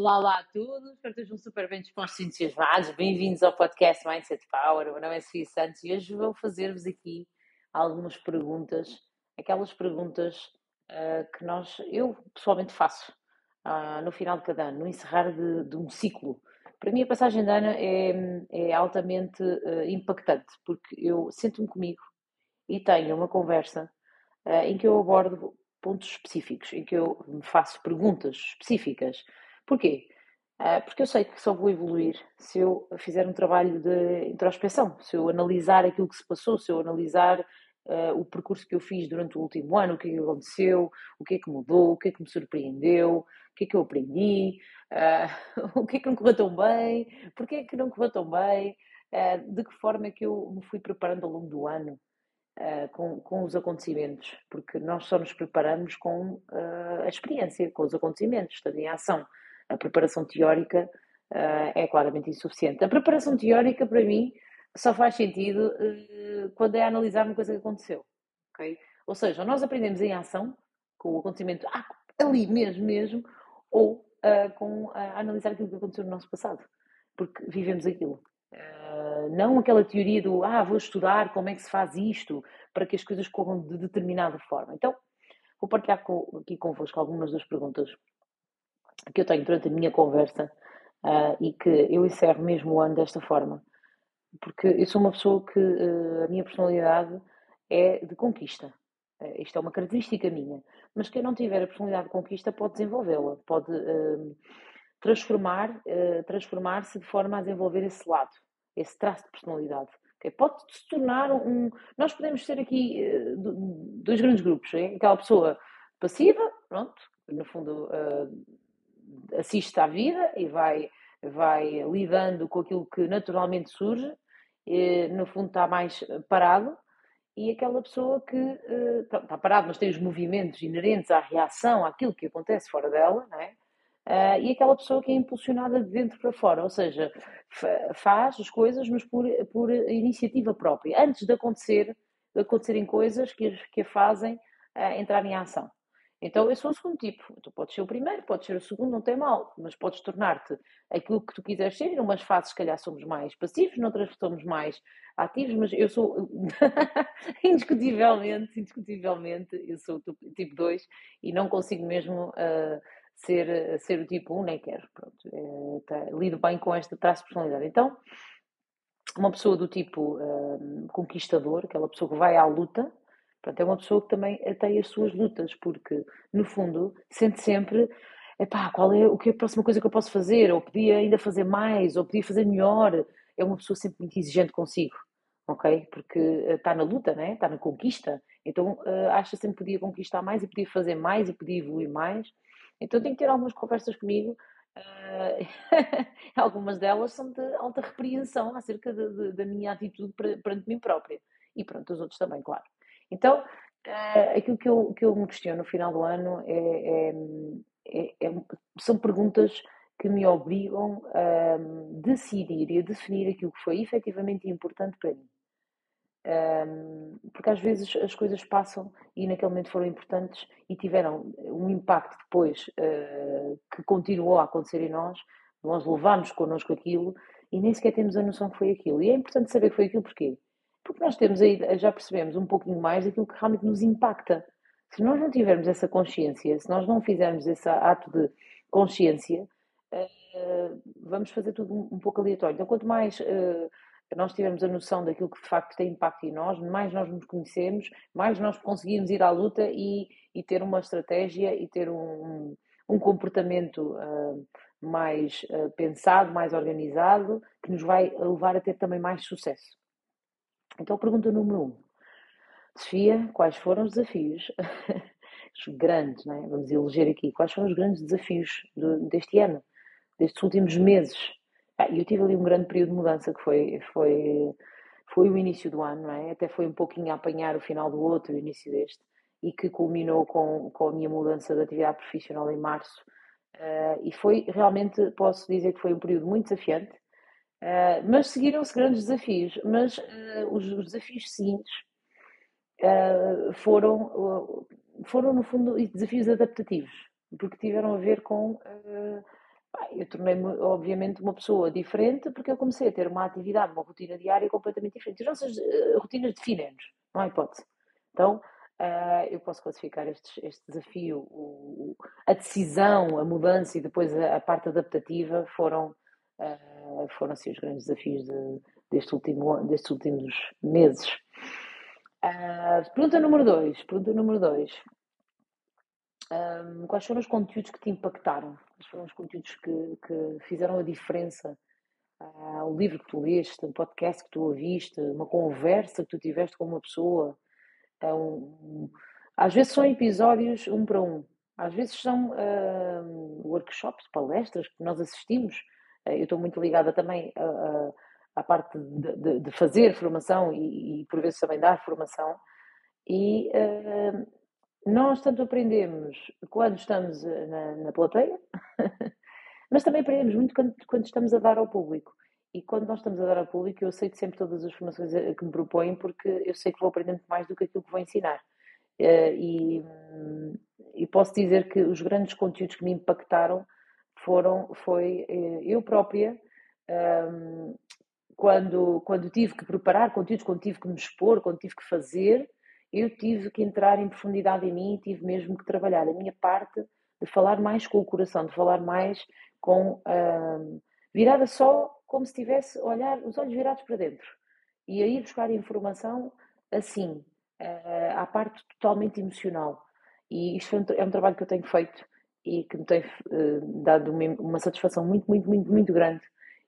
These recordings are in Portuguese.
Olá, olá a todos, espero que estejam super bem dispostos e entusiasmados. Bem-vindos ao podcast Mindset Power. O meu nome é Sofia Santos e hoje vou fazer-vos aqui algumas perguntas, aquelas perguntas uh, que nós, eu pessoalmente faço uh, no final de cada ano, no encerrar de, de, um ciclo. Para mim, a passagem de ano é, é altamente uh, impactante, porque eu sento-me comigo e tenho uma conversa em que eu abordo pontos específicos, em que eu me faço perguntas específicas Porquê? Uh, porque eu sei que só vou evoluir se eu fizer um trabalho de introspeção, se eu analisar aquilo que se passou, se eu analisar uh, o percurso que eu fiz durante o último ano, o que é que aconteceu, o que é que mudou, o que é que me surpreendeu, o que é que eu aprendi, uh, o que é que não correu tão bem, porquê é que não correu tão bem, de que forma é que eu me fui preparando ao longo do ano com, com os acontecimentos, porque nós só nos preparamos com a experiência, com os acontecimentos, estando em ação a preparação teórica uh, é claramente insuficiente. A preparação teórica, para mim, só faz sentido uh, quando é analisar uma coisa que aconteceu. Okay? Ou seja, nós aprendemos em ação, com o acontecimento ah, ali mesmo, mesmo, ou uh, com a analisar aquilo que aconteceu no nosso passado, porque vivemos aquilo. não aquela teoria do ah, vou estudar como é que se faz isto para que as coisas corram de determinada forma. Então, vou partilhar com, aqui convosco algumas das perguntas que eu tenho durante a minha conversa uh, e que eu encerro mesmo o ano desta forma. Porque eu sou uma pessoa que uh, a minha personalidade é de conquista. Uh, isto é uma característica minha. Mas quem não tiver a personalidade de conquista pode desenvolvê-la, pode transformar, transformar-se de forma a desenvolver esse lado, esse traço de personalidade. Okay? Pode se tornar um. Nós podemos ser aqui dois grandes grupos. É? Aquela pessoa passiva, pronto, no fundo assiste à vida e vai, vai lidando com aquilo que naturalmente surge, e, no fundo está mais parado, e aquela pessoa que uh, está parado, mas tem os movimentos inerentes à reação, àquilo que acontece fora dela, não é? Uh, e aquela pessoa que é impulsionada de dentro para fora, ou seja, faz as coisas, mas por, por iniciativa própria, antes de acontecer, de acontecerem coisas que, que a fazem uh, entrar em ação. Então eu sou o segundo tipo. Tu podes ser o primeiro, podes ser o segundo, não tem mal, mas podes tornar-te aquilo que tu quiseres ser. Em umas fases, se calhar, somos mais passivos, noutras somos mais ativos, mas eu sou indiscutivelmente, indiscutivelmente, eu sou o tipo 2 e não consigo mesmo uh, ser, ser o tipo 1, nem quero. Pronto, é, tá, lido bem com esta traço de personalidade. Então, uma pessoa do tipo uh, conquistador, aquela pessoa que vai à luta, Portanto, é uma pessoa que também tem as suas lutas, porque, no fundo, sente sempre epá, qual é o que é a próxima coisa que eu posso fazer, ou podia ainda fazer mais, ou podia fazer melhor. É uma pessoa sempre muito exigente consigo, ok? Porque está na luta, né? está na conquista, então uh, acha sempre que podia conquistar mais e podia fazer mais e podia evoluir mais. Então tenho que ter algumas conversas comigo. Uh, algumas delas são de alta repreensão acerca de, de, da minha atitude perante mim própria. E pronto, os outros também, claro. Então, uh, aquilo que eu, que eu me questiono no final do ano é, é, é, é são perguntas que me obrigam a decidir e a definir aquilo que foi efetivamente importante para mim. Um, porque às vezes as coisas passam e naquele momento foram importantes e tiveram um impacto depois uh, que continuou a acontecer em nós, nós levamos connosco aquilo e nem sequer temos a noção que foi aquilo. E é importante saber que foi aquilo porquê? Porque nós temos aí, já percebemos um pouquinho mais daquilo que realmente nos impacta. Se nós não tivermos essa consciência, se nós não fizermos esse ato de consciência, uh, vamos fazer tudo um, pouco aleatório. Então, quanto mais uh, nós tivermos a noção daquilo que de facto tem impacto em nós, mais nós nos conhecemos, mais nós conseguimos ir à luta e, e ter uma estratégia e ter um, um comportamento uh, mais pensado, mais organizado, que nos vai levar a ter também mais sucesso. Então, pergunta número um. Sofia, quais foram os desafios, os grandes, é? vamos eleger aqui, quais foram os grandes desafios do, deste ano, destes últimos meses? Ah, eu tive ali um grande período de mudança que foi, foi, foi o início do ano, é? até foi um pouquinho a apanhar o final do outro, o início deste, e que culminou com, com a minha mudança de atividade profissional em março. Uh, e foi realmente, posso dizer que foi um período muito desafiante, Uh, mas seguiram-se grandes desafios. Mas uh, os, os, desafios seguintes uh, foram, foram, no fundo, desafios adaptativos, porque tiveram a ver com eu tornei-me, obviamente, uma pessoa diferente porque eu comecei a ter uma atividade, uma rotina diária completamente diferente. As nossas rotinas definem-nos, não há hipótese. Então, eu posso classificar estes, este desafio, o, a decisão, a mudança e depois a, a parte adaptativa foram, foram assim, os grandes desafios de, deste último, destes últimos meses. pergunta número 2. Pergunta número 2. Um, quais foram os conteúdos que te impactaram? Quais foram os conteúdos que, que fizeram a diferença? Uh, o livro que tu leste, um podcast que tu ouviste, uma conversa que tu tiveste com uma pessoa. Uh, um, às vezes são episódios um para um, às vezes são uh, workshops, palestras que nós assistimos. Eu estou muito ligada também à parte de, de, de fazer formação e, e, por vezes também dar formação. E nós tanto aprendemos quando estamos eh, na, na plateia, mas também aprendemos muito quando, quando, estamos a dar ao público. E quando nós estamos a dar ao público, eu aceito sempre todas as formações eh, que me propõem, porque eu sei que vou aprender muito mais do que aquilo que vou ensinar. Eh, e, e posso dizer que os grandes conteúdos que me impactaram foram, foi eu própria, quando, quando tive que preparar conteúdos, quando tive que me expor, quando tive que fazer, eu tive que entrar em profundidade em mim e tive mesmo que trabalhar a minha parte de falar mais com o coração, de falar mais com uh, virada só como se tivesse olhar os olhos virados para dentro e a ir buscar informação assim, uh, à parte totalmente emocional. E isto é um, é um, trabalho que eu tenho feito e que me tem uh, dado uma, uma satisfação muito, muito, muito, muito grande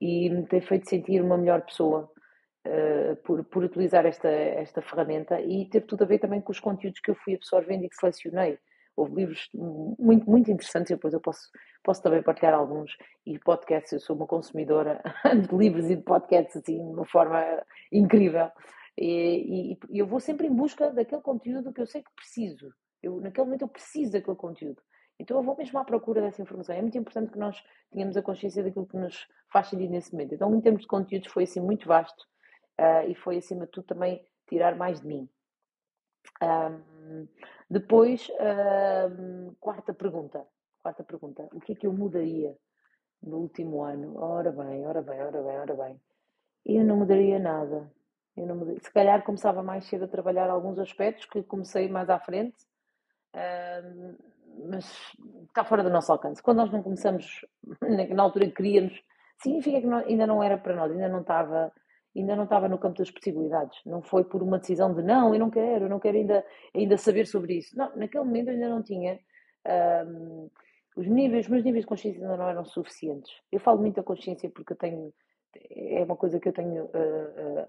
e me tem feito sentir uma melhor pessoa eh, por, por utilizar esta, esta ferramenta e teve tudo a ver também com os conteúdos que eu fui absorvendo e que selecionei. Houve livros muito, muito interessantes, depois eu posso, posso também partilhar alguns, e podcasts, eu sou uma consumidora de livros e de podcasts assim, de uma forma incrível. E, e, eu vou sempre em busca daquele conteúdo que eu sei que preciso. Eu, naquele momento eu preciso daquele conteúdo. Então eu vou mesmo à procura dessa informação. É muito importante que nós tenhamos a consciência daquilo que nos faz sentido nesse momento. Então, em termos de conteúdos, foi assim muito vasto uh, e foi acima de tudo também tirar mais de mim. Um, depois, um, quarta pergunta. Quarta pergunta. O que é que eu mudaria no último ano? Ora bem, ora bem, ora bem, ora bem. Eu não mudaria nada. Eu não mudaria. Se calhar começava mais cedo a trabalhar alguns aspectos que comecei mais à frente, um, mas está fora do nosso alcance. Quando nós não começamos na altura que queríamos, significa que não, ainda não era para nós, ainda não estava ainda não estava no campo das possibilidades. Não foi por uma decisão de não, eu não quero, eu não quero ainda, ainda saber sobre isso. Não, naquele momento eu ainda não tinha. Um, os, níveis, os meus níveis de consciência ainda não eram suficientes. Eu falo muito da consciência porque eu tenho. É uma coisa que eu tenho. Uh, uh,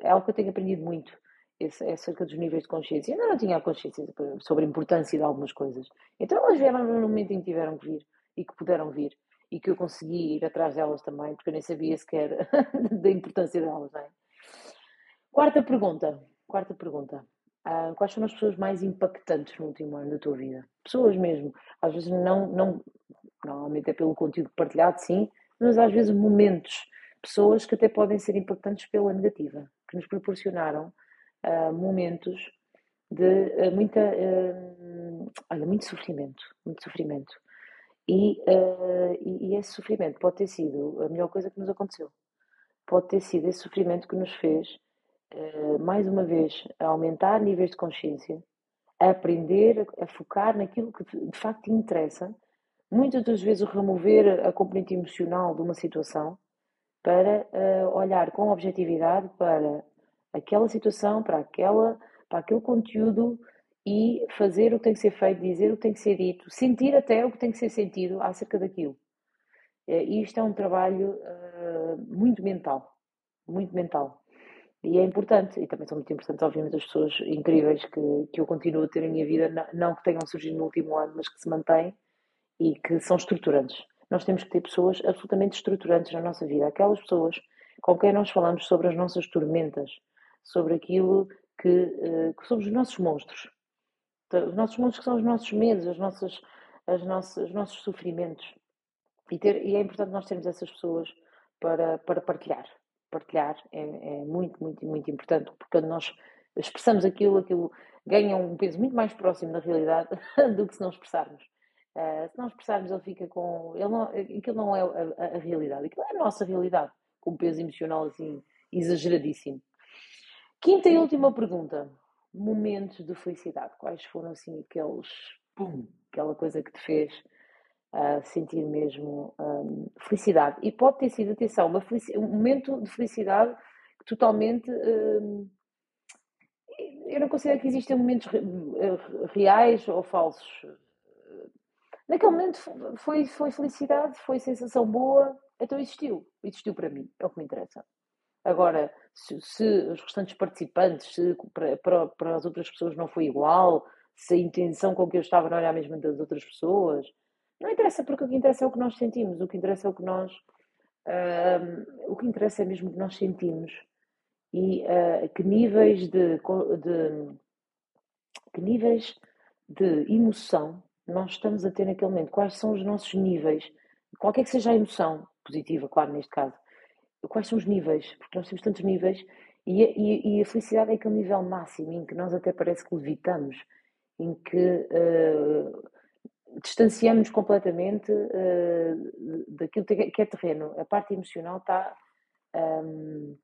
é algo que eu tenho aprendido muito. É acerca dos níveis de consciência. Ainda não tinha consciência sobre a importância de algumas coisas. Então elas vieram no momento em que tiveram que vir e que puderam vir e que eu consegui ir atrás delas também, porque eu nem sabia sequer da importância delas. Não é? Quarta pergunta. Quarta pergunta. Uh, quais foram as pessoas mais impactantes no último ano da tua vida? Pessoas mesmo. Às vezes não, não normalmente é pelo conteúdo partilhado, sim, mas às vezes momentos, pessoas que até podem ser impactantes pela negativa, que nos proporcionaram uh, momentos de uh, muita, olha, muito sofrimento, muito sofrimento. E, uh, e, e, esse sofrimento pode ter sido a melhor coisa que nos aconteceu. Pode ter sido esse sofrimento que nos fez, uh, mais uma vez, aumentar níveis de consciência, a aprender a, focar naquilo que de facto te interessa, muitas das vezes remover a componente emocional de uma situação para uh, olhar com objetividade para aquela situação, para, aquela, para aquele conteúdo e fazer o que tem que ser feito, dizer o que tem que ser dito, sentir até o que tem que ser sentido acerca daquilo. Eh, e isto é um trabalho uh, muito mental, muito mental. E é importante, e também são muito importantes, obviamente, as pessoas incríveis que, que eu continuo a ter em minha vida, não que tenham surgido no último ano, mas que se mantêm e que são estruturantes. Nós temos que ter pessoas absolutamente estruturantes na nossa vida, aquelas pessoas com quem nós falamos sobre as nossas tormentas, sobre aquilo que, uh, que somos os nossos monstros, os nossos mundos que são os nossos medos, as nossas, as nossas, os nossos sofrimentos. E, ter, e é importante nós termos essas pessoas para, para partilhar. Partilhar é, é muito, muito, muito importante, porque quando nós expressamos aquilo, aquilo ganha um peso muito mais próximo da realidade do que se não expressarmos. Uh, se não expressarmos, ele fica com. Ele não, aquilo não é a, a, a, realidade, aquilo é a nossa realidade, com um peso emocional assim exageradíssimo. Quinta e última pergunta: momentos de felicidade. Quais foram assim aqueles. Pum, aquela coisa que te fez uh, sentir mesmo um, felicidade? E pode ter sido, atenção, um momento de felicidade totalmente. Um, eu não considero que existem momentos reais ou falsos Naquele momento foi, foi felicidade, foi sensação boa, então existiu. Existiu para mim, é o que me interessa. Agora, se, se os restantes participantes, se para, para, para, as outras pessoas não foi igual, se a intenção com que eu estava não era a mesma das outras pessoas, não interessa, porque o que interessa é o que nós sentimos, o que interessa é o que nós. Uh, o que interessa é mesmo o que nós sentimos. E uh, que níveis de, de que níveis de emoção nós estamos a ter naquele momento, quais são os nossos níveis, qualquer que seja a emoção, positiva, claro, neste caso, quais são os níveis, porque nós temos tantos níveis, e, e, e a felicidade é aquele nível máximo em que nós até parece que levitamos, em que uh, distanciamos completamente uh, daquilo que é terreno. A parte emocional está, um,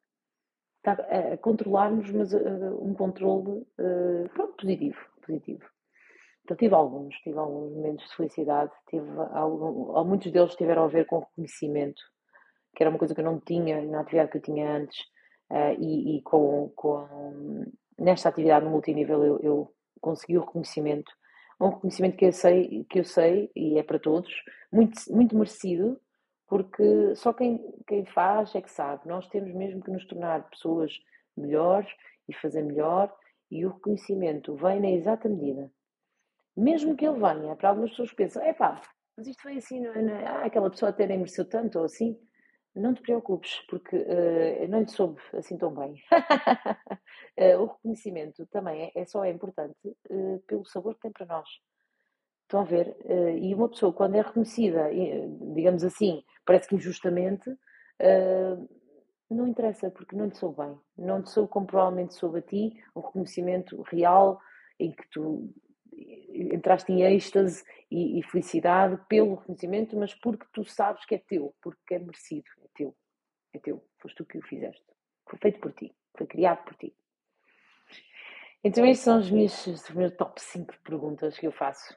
está a controlar-nos, mas uh, um controle pronto, positivo, positivo. Então tive alguns, tive alguns momentos de felicidade, tive algum, muitos deles tiveram a ver com reconhecimento, que era uma coisa que eu não tinha na atividade que eu tinha antes, uh, e, e, com, com nesta atividade no multinível eu, eu consegui o reconhecimento, um reconhecimento que eu sei, que eu sei e é para todos, muito, muito merecido, porque só quem, quem faz é que sabe. Nós temos mesmo que nos tornar pessoas melhores e fazer melhor, e o reconhecimento vem na exata medida mesmo que ele venha, para algumas pessoas pensam, é pá, mas isto foi assim, não, não, ah, aquela pessoa até nem mereceu tanto ou assim. Não te preocupes, porque uh, não lhe soube assim tão bem. uh, o reconhecimento também é, é só é importante uh, pelo sabor que tem para nós. Estão a ver? e uma pessoa, quando é reconhecida, digamos assim, parece que injustamente, não interessa, porque não lhe soube bem. Não te soube como provavelmente soube a ti, um reconhecimento real em que tu entraste em êxtase e, e, felicidade pelo reconhecimento, mas porque tu sabes que é teu, porque é merecido, teu, é teu, foste tu que o fizeste, foi feito por ti, foi criado por ti. Então, estes são os meus, os meus top 5 perguntas que eu faço.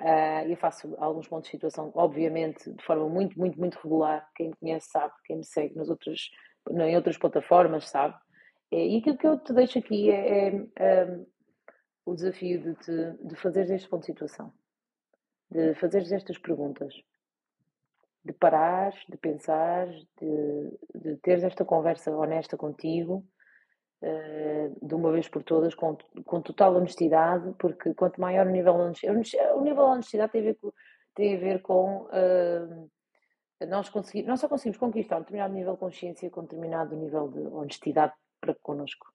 Uh, eu faço alguns pontos de situação, obviamente, de forma muito, muito, muito regular. Quem me conhece sabe, quem me segue nas outras, em outras plataformas sabe. E aquilo que eu te deixo aqui é, é, é o desafio de, te, de fazeres este ponto de situação, de fazeres estas perguntas, de parares, de pensar, de, de teres esta conversa honesta contigo, uh, de uma vez por todas, com, com total honestidade, porque quanto maior o nível de honestidade, o nível de honestidade tem a ver com, tem a ver com uh, nós conseguir, nós só conseguimos conquistar um determinado nível de consciência com um determinado nível de honestidade para connosco.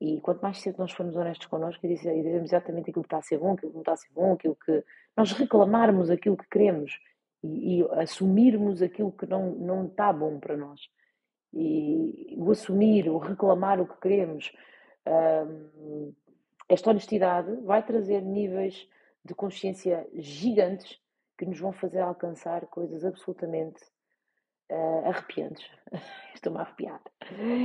E quanto mais cedo nós formos honestos connosco e dizermos exatamente aquilo que está a ser bom, aquilo que não está a ser bom, aquilo que. nós reclamarmos aquilo que queremos e, e assumirmos aquilo que não, não está bom para nós. E o assumir, o reclamar o que queremos, hum, esta honestidade vai trazer níveis de consciência gigantes que nos vão fazer alcançar coisas absolutamente uh, arrepiantes. Estou-me a arrepiar.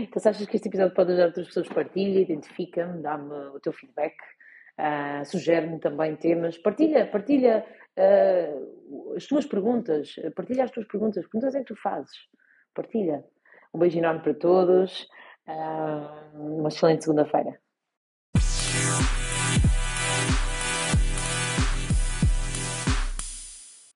Então, se achas que este episódio pode ajudar outras pessoas, partilha, identifica-me, dá-me o teu feedback, uh, sugere-me também temas, partilha, partilha uh, as tuas perguntas, partilha as tuas perguntas, perguntas é que tu fazes? Partilha. Um beijo enorme para todos, uh, uma excelente segunda-feira.